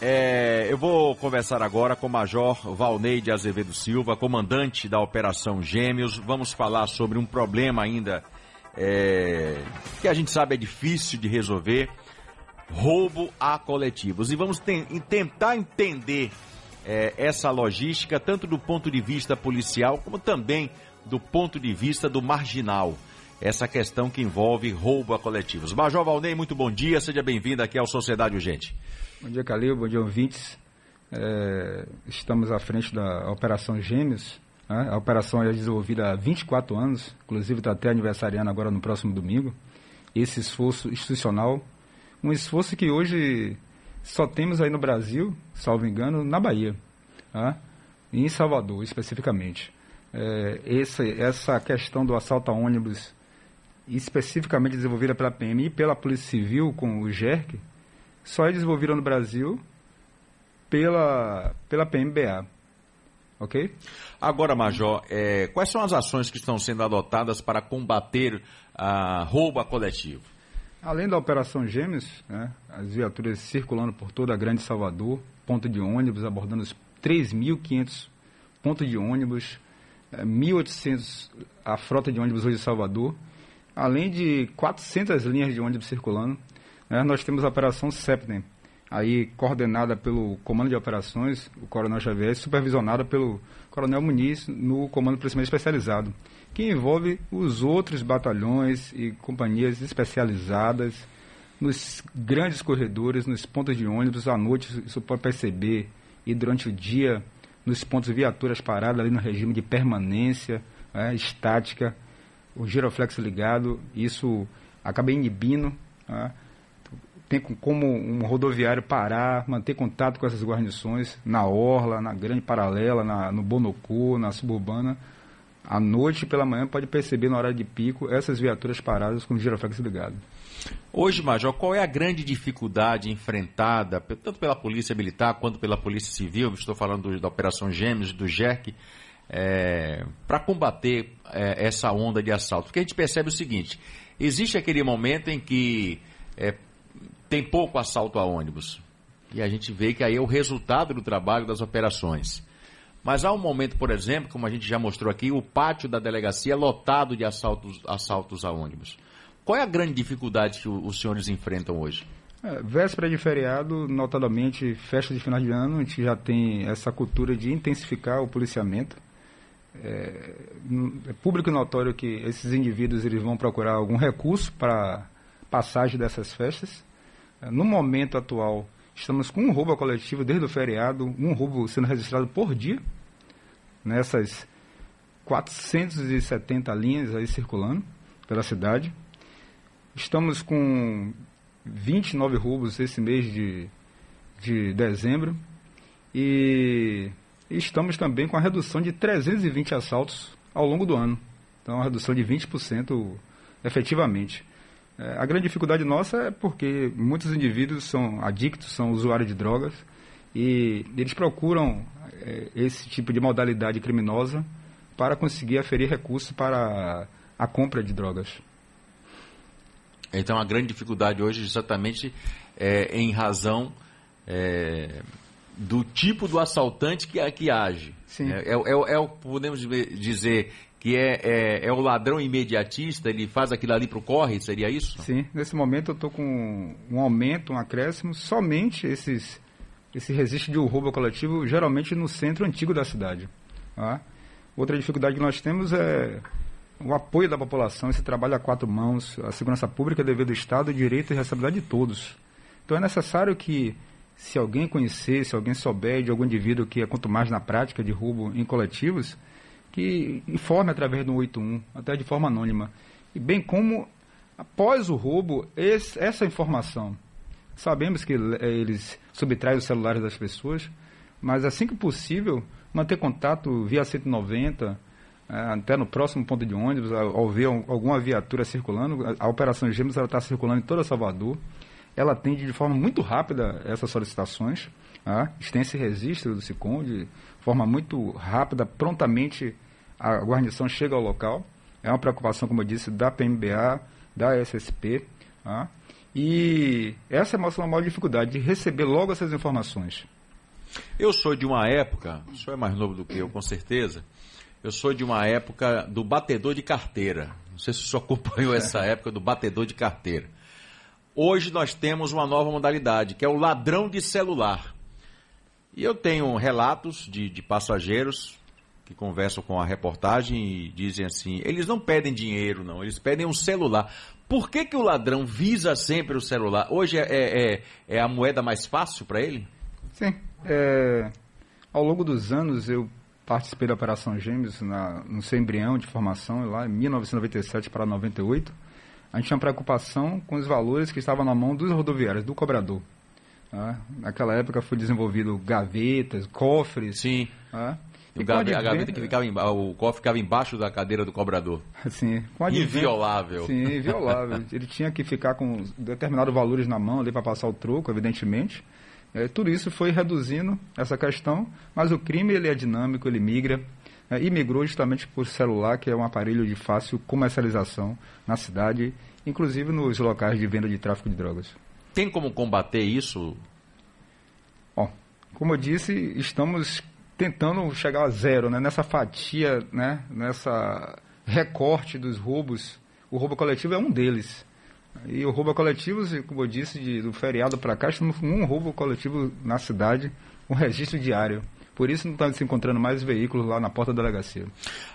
é, eu vou conversar agora com o Major Valnei de Azevedo Silva, comandante da Operação Gêmeos. Vamos falar sobre um problema ainda é, que a gente sabe é difícil de resolver, roubo a coletivos. E vamos tentar entender é, essa logística, tanto do ponto de vista policial, como também do ponto de vista do marginal. Essa questão que envolve roubo a coletivos. Major Valnei, muito bom dia, seja bem-vindo aqui ao Sociedade Urgente. Bom dia, Calil, bom dia, ouvintes. É, estamos à frente da Operação Gêmeos. Né? A operação é desenvolvida há 24 anos, inclusive está até aniversariando agora no próximo domingo. Esse esforço institucional, um esforço que hoje só temos aí no Brasil, salvo engano, na Bahia, né? em Salvador especificamente. É, essa, essa questão do assalto a ônibus, especificamente desenvolvida pela PM e pela Polícia Civil com o GERC, só é desenvolvida no Brasil pela, pela PMBA. Ok? Agora, Major, é, quais são as ações que estão sendo adotadas para combater a roubo a coletivo? Além da Operação Gêmeos, né, as viaturas circulando por toda a Grande Salvador, ponto de ônibus, abordando os 3.500 pontos de ônibus, 1.800 é, a frota de ônibus hoje em Salvador, além de 400 linhas de ônibus circulando. Né, nós temos a Operação Septem, aí coordenada pelo Comando de Operações, o Coronel Xavier, supervisionada pelo Coronel Muniz no Comando Policiamento Especializado que envolve os outros batalhões e companhias especializadas nos grandes corredores, nos pontos de ônibus, à noite isso pode perceber, e durante o dia nos pontos viaturas paradas ali no regime de permanência, é, estática, o giroflex ligado, isso acaba inibindo, é, tem como um rodoviário parar, manter contato com essas guarnições na Orla, na Grande Paralela, na, no Bonocô, na Suburbana, à noite e pela manhã pode perceber na hora de pico essas viaturas paradas com o giroflex ligado. Hoje, Major, qual é a grande dificuldade enfrentada, tanto pela Polícia Militar quanto pela Polícia Civil, estou falando do, da Operação Gêmeos, do GERC, é, para combater é, essa onda de assalto? Porque a gente percebe o seguinte, existe aquele momento em que é, tem pouco assalto a ônibus, e a gente vê que aí é o resultado do trabalho das operações. Mas há um momento, por exemplo, como a gente já mostrou aqui, o pátio da delegacia é lotado de assaltos, assaltos a ônibus. Qual é a grande dificuldade que os senhores enfrentam hoje? É, véspera de feriado, notadamente festa de final de ano, a gente já tem essa cultura de intensificar o policiamento. É, é público notório que esses indivíduos eles vão procurar algum recurso para passagem dessas festas. No momento atual, estamos com um roubo coletivo desde o feriado, um roubo sendo registrado por dia nessas 470 linhas aí circulando pela cidade. Estamos com 29 roubos esse mês de, de dezembro e estamos também com a redução de 320 assaltos ao longo do ano. Então, uma redução de 20% efetivamente. É, a grande dificuldade nossa é porque muitos indivíduos são adictos, são usuários de drogas e eles procuram é, esse tipo de modalidade criminosa para conseguir aferir recursos para a compra de drogas. Então a grande dificuldade hoje exatamente é em razão é, do tipo do assaltante que, que age. Sim. É, é, é, é, podemos dizer que é, é, é, o ladrão imediatista, ele faz aquilo ali para o corre, seria isso? Sim, nesse momento eu estou com um aumento, um acréscimo, somente esses esse registro de roubo coletivo geralmente no centro antigo da cidade. Tá? Outra dificuldade que nós temos é o apoio da população, esse trabalho a quatro mãos, a segurança pública é dever do Estado, direito e responsabilidade de todos. Então é necessário que, se alguém conhecer, se alguém souber de algum indivíduo que é quanto mais na prática de roubo em coletivos, que informe através do 81, até de forma anônima. E bem como, após o roubo, esse, essa informação Sabemos que eh, eles subtraem os celulares das pessoas, mas assim que possível, manter contato via 190, eh, até no próximo ponto de ônibus, ao ver alguma viatura circulando. A Operação Gêmeos está circulando em toda Salvador. Ela atende de forma muito rápida essas solicitações. Tá? tem esse registro do SICOM de forma muito rápida, prontamente a guarnição chega ao local. É uma preocupação, como eu disse, da PMBA, da SSP. Tá? E essa é a nossa maior dificuldade, de receber logo essas informações. Eu sou de uma época, o senhor é mais novo do que eu, com certeza. Eu sou de uma época do batedor de carteira. Não sei se o senhor acompanhou essa época do batedor de carteira. Hoje nós temos uma nova modalidade, que é o ladrão de celular. E eu tenho relatos de, de passageiros que conversam com a reportagem e dizem assim: eles não pedem dinheiro, não, eles pedem um celular. Por que, que o ladrão visa sempre o celular? Hoje é, é, é, a moeda mais fácil para ele? Sim. É, ao longo dos anos, eu participei da Operação Gêmeos na, no seu embrião de formação, lá em 1997 para 98. A gente tinha preocupação com os valores que estavam na mão dos rodoviários, do cobrador. Né? Naquela época foi desenvolvido gavetas, cofres. Sim. Né? O gaveta, a gaveta que ficava o cofre ficava embaixo da cadeira do cobrador. Sim, inviolável. Sim, inviolável. Ele tinha que ficar com determinados valores na mão ali para passar o troco, evidentemente. É, tudo isso foi reduzindo essa questão, mas o crime ele é dinâmico, ele migra. É, e migrou justamente por celular, que é um aparelho de fácil comercialização na cidade, inclusive nos locais de venda de tráfico de drogas. Tem como combater isso? Bom, como eu disse, estamos tentando chegar a zero, né? Nessa fatia, né? Nessa recorte dos roubos, o roubo coletivo é um deles. E o roubo coletivo, como eu disse, de, do feriado para cá, estamos com um roubo coletivo na cidade, um registro diário. Por isso não está se encontrando mais veículos lá na porta da delegacia.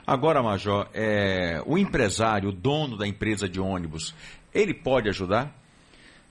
Agora, Major, é, o empresário, o dono da empresa de ônibus, ele pode ajudar?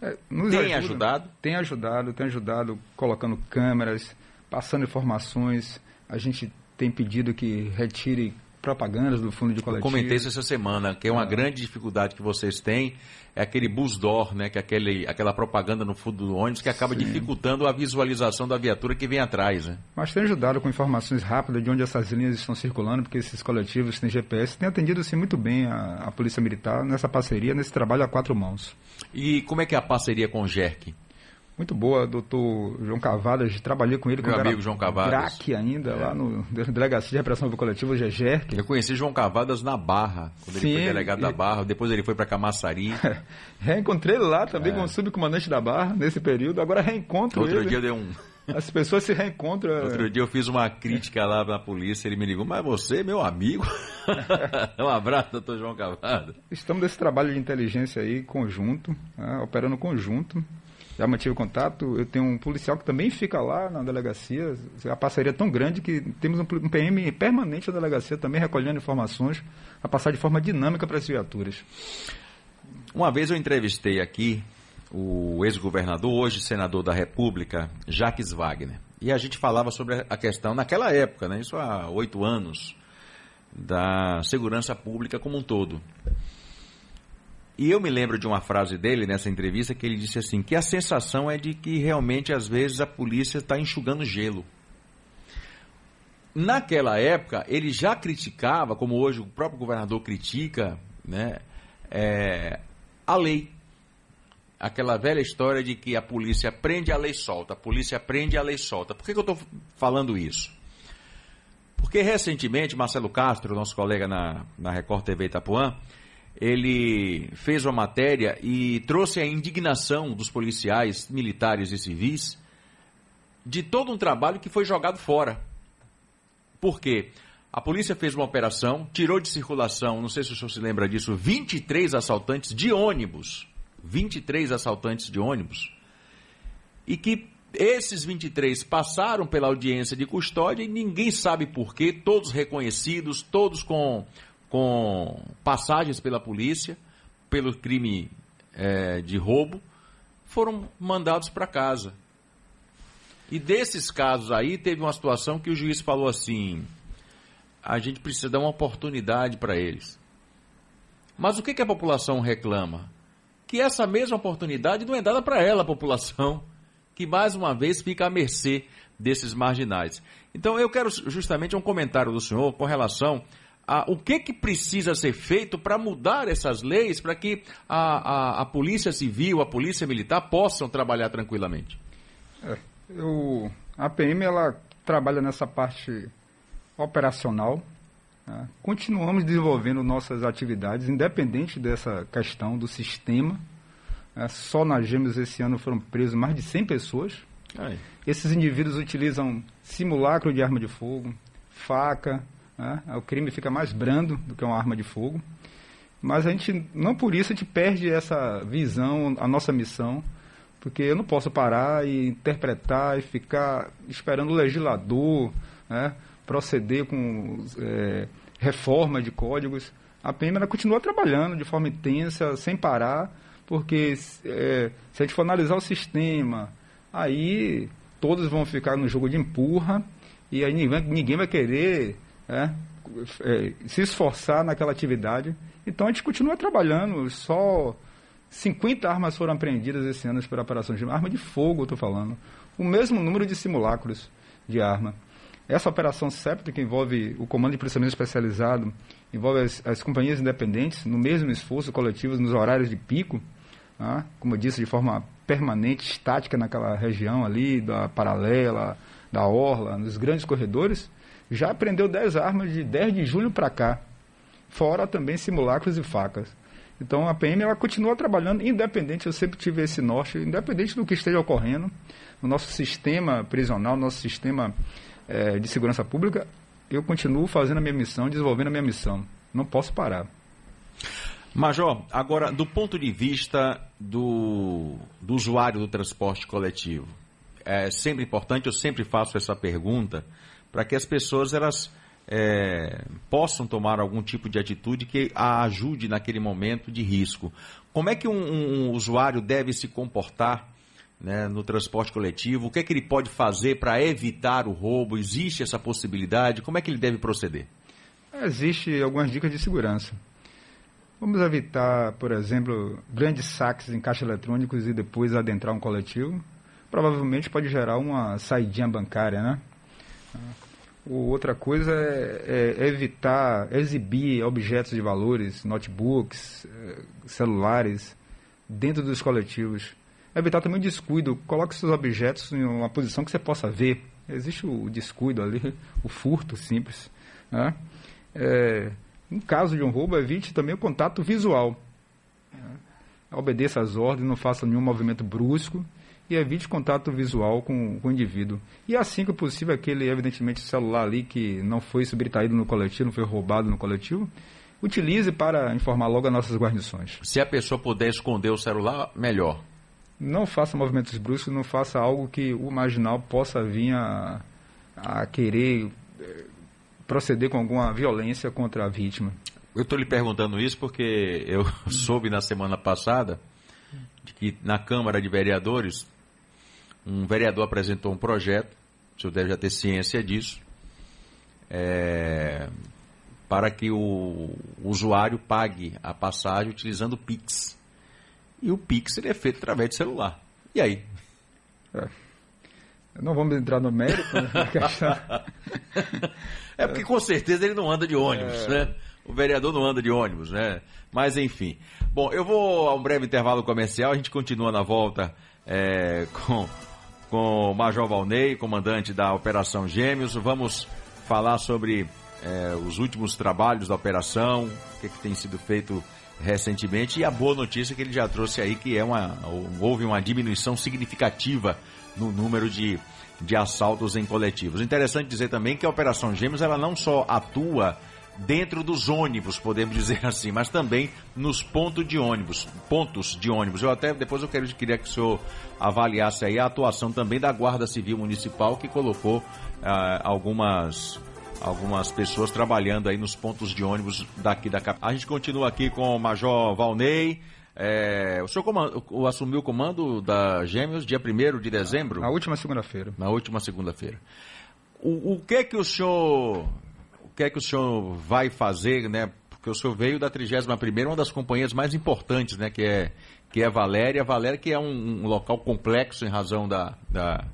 É, tem ajuda, ajudado? Tem ajudado, tem ajudado colocando câmeras, passando informações. A gente tem pedido que retire propagandas do fundo de coletivo. Eu comentei isso essa semana, que é uma ah. grande dificuldade que vocês têm, é aquele busdor, né, que é aquele, aquela propaganda no fundo do ônibus que acaba Sim. dificultando a visualização da viatura que vem atrás. Né? Mas tem ajudado com informações rápidas de onde essas linhas estão circulando, porque esses coletivos têm GPS, têm atendido assim, muito bem a, a Polícia Militar nessa parceria, nesse trabalho a quatro mãos. E como é que é a parceria com o GERC? Muito boa, doutor João Cavadas, trabalhei com ele Meu amigo João Cavadas. craque ainda, é. lá no Delegacia de Repressão Coletiva, o GEGERC. Eu conheci João Cavadas na Barra, quando Sim, ele foi delegado ele... da Barra, depois ele foi para Camaçari. Reencontrei ele lá também é. como subcomandante da Barra, nesse período, agora reencontro Outro ele. dia deu um... As pessoas se reencontram. Outro dia eu fiz uma crítica lá na polícia, ele me ligou, mas você, meu amigo. um abraço, doutor João Cavadas. Estamos nesse trabalho de inteligência aí, conjunto, né, operando conjunto já mantive contato. Eu tenho um policial que também fica lá na delegacia. A parceria é tão grande que temos um PM permanente na delegacia também recolhendo informações a passar de forma dinâmica para as viaturas. Uma vez eu entrevistei aqui o ex-governador, hoje senador da República, Jacques Wagner. E a gente falava sobre a questão, naquela época, né, isso há oito anos, da segurança pública como um todo. E eu me lembro de uma frase dele nessa entrevista que ele disse assim: que a sensação é de que realmente às vezes a polícia está enxugando gelo. Naquela época, ele já criticava, como hoje o próprio governador critica, né, é, a lei. Aquela velha história de que a polícia prende, a lei solta. A polícia prende, a lei solta. Por que, que eu estou falando isso? Porque recentemente, Marcelo Castro, nosso colega na, na Record TV Itapuã, ele fez uma matéria e trouxe a indignação dos policiais, militares e civis de todo um trabalho que foi jogado fora. Por quê? A polícia fez uma operação, tirou de circulação, não sei se o senhor se lembra disso, 23 assaltantes de ônibus. 23 assaltantes de ônibus. E que esses 23 passaram pela audiência de custódia e ninguém sabe por quê, todos reconhecidos, todos com com passagens pela polícia, pelo crime é, de roubo, foram mandados para casa. E desses casos aí, teve uma situação que o juiz falou assim: a gente precisa dar uma oportunidade para eles. Mas o que, que a população reclama? Que essa mesma oportunidade não é dada para ela, a população, que mais uma vez fica à mercê desses marginais. Então eu quero justamente um comentário do senhor com relação ah, o que, que precisa ser feito para mudar essas leis para que a, a, a, Polícia Civil, a Polícia Militar possam trabalhar tranquilamente? É, eu, a PM ela trabalha nessa parte operacional. Né? Continuamos desenvolvendo nossas atividades, independente dessa questão do sistema. É, só na Gêmeos esse ano foram presos mais de 100 pessoas. Esses indivíduos utilizam simulacro de arma de fogo, faca. Né? O crime fica mais brando do que uma arma de fogo. Mas a gente, não por isso, a gente perde essa visão, a nossa missão, porque eu não posso parar e interpretar e ficar esperando o legislador né, proceder com é, reforma de códigos. A PM continua trabalhando de forma intensa, sem parar, porque é, se a gente for analisar o sistema, aí todos vão ficar no jogo de empurra e aí ninguém, ninguém vai querer é, é, se esforçar naquela atividade. Então a gente continua trabalhando, só 50 armas foram apreendidas esse ano por operação de arma de fogo, estou falando. O mesmo número de simulacros de arma. Essa operação SEPTA, que envolve o Comando de Policiamento Especializado, envolve as, as companhias independentes, no mesmo esforço coletivo, nos horários de pico, ah, como eu disse, de forma permanente, estática naquela região ali, da paralela, da orla, nos grandes corredores, já apreendeu 10 armas de 10 de julho para cá, fora também simulacros e facas. Então a PM ela continua trabalhando, independente, eu sempre tive esse norte, independente do que esteja ocorrendo, no nosso sistema prisional, no nosso sistema é, de segurança pública, eu continuo fazendo a minha missão, desenvolvendo a minha missão. Não posso parar. Major, agora, do ponto de vista do, do usuário do transporte coletivo, é sempre importante, eu sempre faço essa pergunta, para que as pessoas elas é, possam tomar algum tipo de atitude que a ajude naquele momento de risco. Como é que um, um usuário deve se comportar né, no transporte coletivo? O que é que ele pode fazer para evitar o roubo? Existe essa possibilidade? Como é que ele deve proceder? Existe algumas dicas de segurança. Vamos evitar, por exemplo, grandes saques em caixas eletrônicos e depois adentrar um coletivo. Provavelmente pode gerar uma saidinha bancária, né? Outra coisa é, é, evitar exibir objetos de valores, notebooks, eh, celulares, dentro dos coletivos. Evitar também o descuido. Coloque seus objetos em uma posição que você possa ver. Existe o descuido ali, o furto simples. Né? É, em caso de um roubo, evite também o contato visual. Obedeça às ordens, não faça nenhum movimento brusco e evite contato visual com, com o indivíduo. E assim que possível, aquele, evidentemente, celular ali que não foi subtraído no coletivo, não foi roubado no coletivo, utilize para informar logo as nossas guarnições. Se a pessoa puder esconder o celular, melhor. Não faça movimentos bruscos, não faça algo que o marginal possa vir a, a querer eh, proceder com alguma violência contra a vítima. Eu estou lhe perguntando isso porque eu soube na semana passada de que na Câmara de Vereadores um vereador apresentou um projeto, o senhor deve já ter ciência disso, é, para que o usuário pague a passagem utilizando o Pix. E o Pix ele é feito através de celular. E aí? É. Não vamos entrar no mérito. Né? é porque com certeza ele não anda de ônibus, é... né? O vereador não anda de ônibus, né? Mas enfim. Bom, eu vou a um breve intervalo comercial, a gente continua na volta é, com, com o Major Valnei, comandante da Operação Gêmeos. Vamos falar sobre é, os últimos trabalhos da operação, o que, que tem sido feito recentemente e a boa notícia que ele já trouxe aí que é uma houve uma diminuição significativa no número de, de assaltos em coletivos. Interessante dizer também que a Operação Gêmeos ela não só atua dentro dos ônibus, podemos dizer assim, mas também nos pontos de ônibus, pontos de ônibus. Eu até depois eu quero, queria que o senhor avaliasse aí a atuação também da Guarda Civil Municipal que colocou ah, algumas algumas pessoas trabalhando aí nos pontos de ônibus daqui da capital. A gente continua aqui com o Major Valnei. É, o senhor comando, assumiu o comando da Gêmeos dia 1 de dezembro? Na última segunda-feira. Na última segunda-feira. O, o que é que o senhor que é que o senhor vai fazer, né? Porque o senhor veio da 31ª, uma das companhias mais importantes, né? Que é, que é Valéria. Valéria que é um, um local complexo em razão da, da,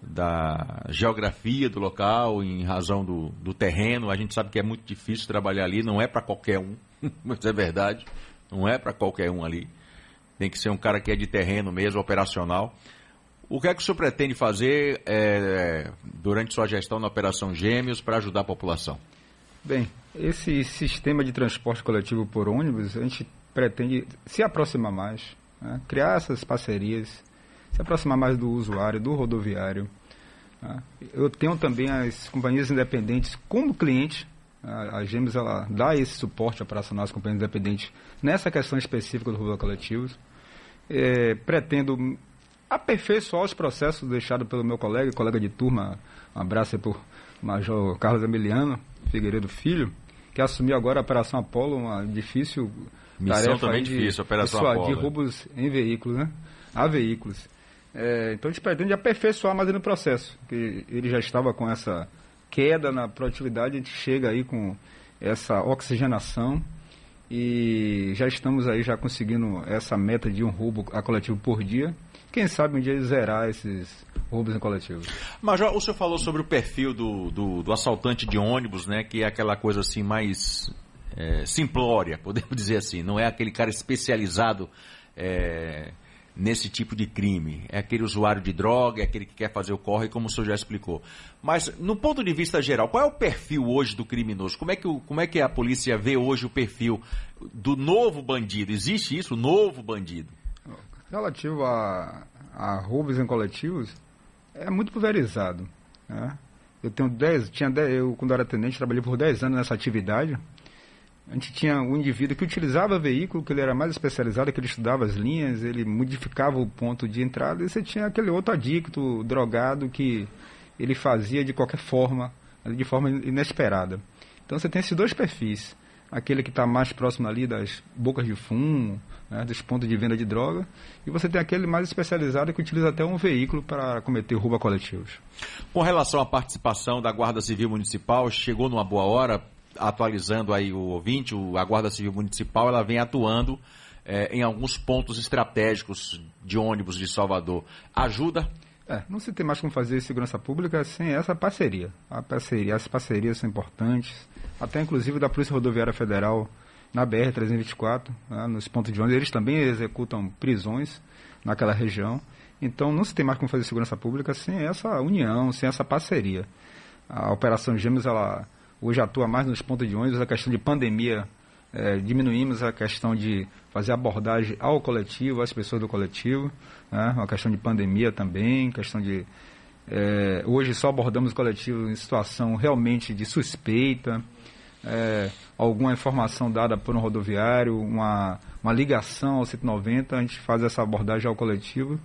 da geografia do local, em razão do, do terreno. A gente sabe que é muito difícil trabalhar ali, não é para qualquer um, mas é verdade. Não é para qualquer um ali. Tem que ser um cara que é de terreno mesmo, operacional. O que é que o senhor pretende fazer é, durante sua gestão na Operação Gêmeos para ajudar a população? Bem, esse sistema de transporte coletivo por ônibus, a gente pretende se aproximar mais, Né? Criar essas parcerias, se aproximar mais do usuário, do rodoviário. Né? Eu tenho também as companhias independentes como cliente. A, a Gêmeos ela dá esse suporte operacional às companhias independentes nessa questão específica do rodoviário coletivos. É, pretendo aperfeiçoar os processos deixados pelo meu colega, colega de turma, um abraço aí para o Major Carlos Emiliano Figueiredo Filho, que assumiu agora a Operação Apolo, uma difícil Missão tarefa também de, difícil, Operação de, de roubos em veículos, né? A veículos. É, então a gente pretende aperfeiçoar mais no processo, que ele já estava com essa queda na produtividade, a gente chega aí com essa oxigenação e já estamos aí já conseguindo essa meta de um roubo a coletivo por dia. Quem sabe um dia zerar esses roubos em coletivo. Major, o senhor falou sobre o perfil do, do, do assaltante de ônibus, né? Que é aquela coisa assim mais é, simplória, podemos dizer assim. Não é aquele cara especializado é, nesse tipo de crime. É aquele usuário de droga, é aquele que quer fazer o corre, como o senhor já explicou. Mas, no ponto de vista geral, qual é o perfil hoje do criminoso? Como é que, como é que a polícia vê hoje o perfil do novo bandido? Existe isso, o novo bandido? Relativo a, a roubos em coletivos, é muito pulverizado. Né? Eu tenho 10, tinha 10, eu quando era atendente, trabalhei por 10 anos nessa atividade. A gente tinha um indivíduo que utilizava veículo, que ele era mais especializado, que ele estudava as linhas, ele modificava o ponto de entrada, e você tinha aquele outro adicto, drogado, que ele fazia de qualquer forma, de forma inesperada. Então você tem esses dois perfis. Aquele que está mais próximo ali das bocas de fumo, né, dos pontos de venda de droga, e você tem aquele mais especializado que utiliza até um veículo para cometer roubo a coletivos. Com relação à participação da Guarda Civil Municipal, chegou numa boa hora atualizando aí o ouvinte, a Guarda Civil Municipal ela vem atuando é, em alguns pontos estratégicos de ônibus de Salvador. Ajuda? É, não se tem mais como fazer segurança pública sem essa parceria. A parceria. As parcerias são importantes, até inclusive da Polícia Rodoviária Federal na BR-324, né, nos pontos de ônibus. Eles também executam prisões naquela região. Então não se tem mais como fazer segurança pública sem essa união, sem essa parceria. A Operação Gêmeos, ela hoje atua mais nos pontos de ônibus, a questão de pandemia, é, diminuímos a questão de fazer abordagem ao coletivo, às pessoas do coletivo, né? uma questão de pandemia também, questão de... É, hoje só abordamos o coletivo em situação realmente de suspeita, é, alguma informação dada por um rodoviário, uma, uma ligação ao 190, a gente faz essa abordagem ao coletivo.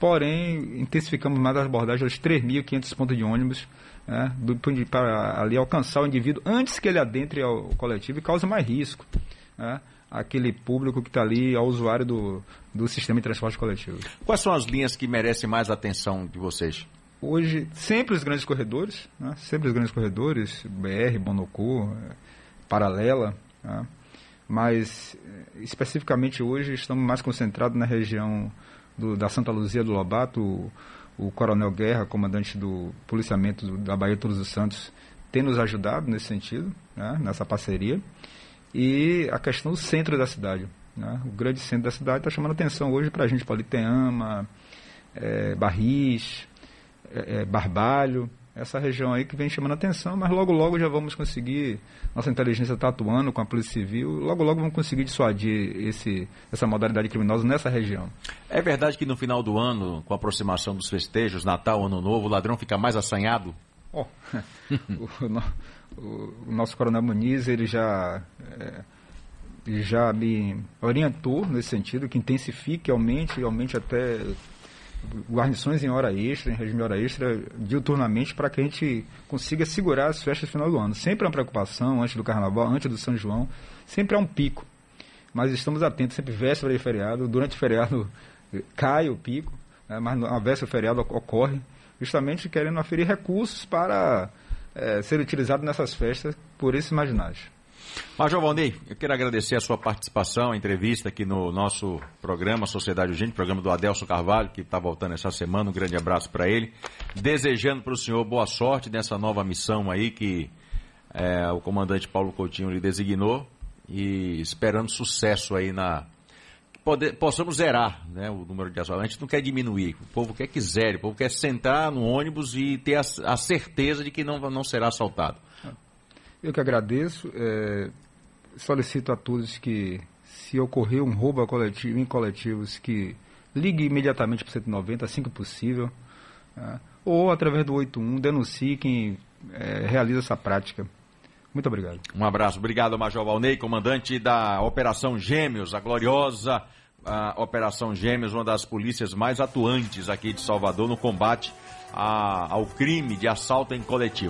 Porém, intensificamos mais a abordagem aos 3.500 pontos de ônibus né, do, para ali alcançar o indivíduo antes que ele adentre ao coletivo e cause mais risco. Né, aquele público que está ali, ao usuário do, do sistema de transporte coletivo. Quais são as linhas que merecem mais atenção de vocês? Hoje, sempre os grandes corredores, né, sempre os grandes corredores, BR, Bonocô, Paralela, né, mas especificamente hoje estamos mais concentrados na região do, da Santa Luzia do Lobato, o Coronel Guerra, comandante do policiamento da Bahia Todos os Santos, tem nos ajudado nesse sentido, né, nessa parceria. E a questão do centro da cidade. Né, o grande centro da cidade está chamando atenção hoje para a gente, Politeama, é, Barris, é, é, Barbalho, essa região aí que vem chamando atenção, mas logo logo já vamos conseguir, nossa inteligência está atuando com a Polícia Civil, logo logo vamos conseguir dissuadir esse, essa modalidade criminosa nessa região. É verdade que no final do ano, com a aproximação dos festejos, Natal, Ano Novo, o ladrão fica mais assanhado? Oh, o, o, o, nosso coronel Muniz, ele já... É, já me orientou nesse sentido, que intensifique, aumente, aumente até guarnições em hora extra, em regime de hora extra, diuturnamente, para que a gente consiga segurar as festas no final do ano. Sempre é uma preocupação, antes do carnaval, antes do São João, sempre é um pico. Mas estamos atentos, sempre véspera de feriado, durante o feriado cai o pico, né, mas a véspera do feriado ocorre, justamente querendo aferir recursos para é, ser utilizado nessas festas por esses marginais. Major Valnei, eu quero agradecer a sua participação, a entrevista aqui no nosso programa Sociedade Urgente, programa do Adelso Carvalho, que está voltando essa semana. Um grande abraço para ele. Desejando para o senhor boa sorte nessa nova missão aí que é, o comandante Paulo Coutinho lhe designou e esperando sucesso aí na. Poder, possamos zerar né, o número de assaltos. A gente não quer diminuir, o povo quer que zere, o povo quer sentar no ônibus e ter a, a certeza de que não, não será assaltado. Eu que agradeço. É, solicito a todos que se ocorrer um roubo coletivo, em coletivos, que ligue imediatamente para o 190, assim que possível, né? ou através do 81, denuncie quem é, realiza essa prática. Muito obrigado. Um abraço. Obrigado, Major Valnei, comandante da Operação Gêmeos, a gloriosa a Operação Gêmeos, uma das polícias mais atuantes aqui de Salvador no combate a, ao crime de assalto em coletivo.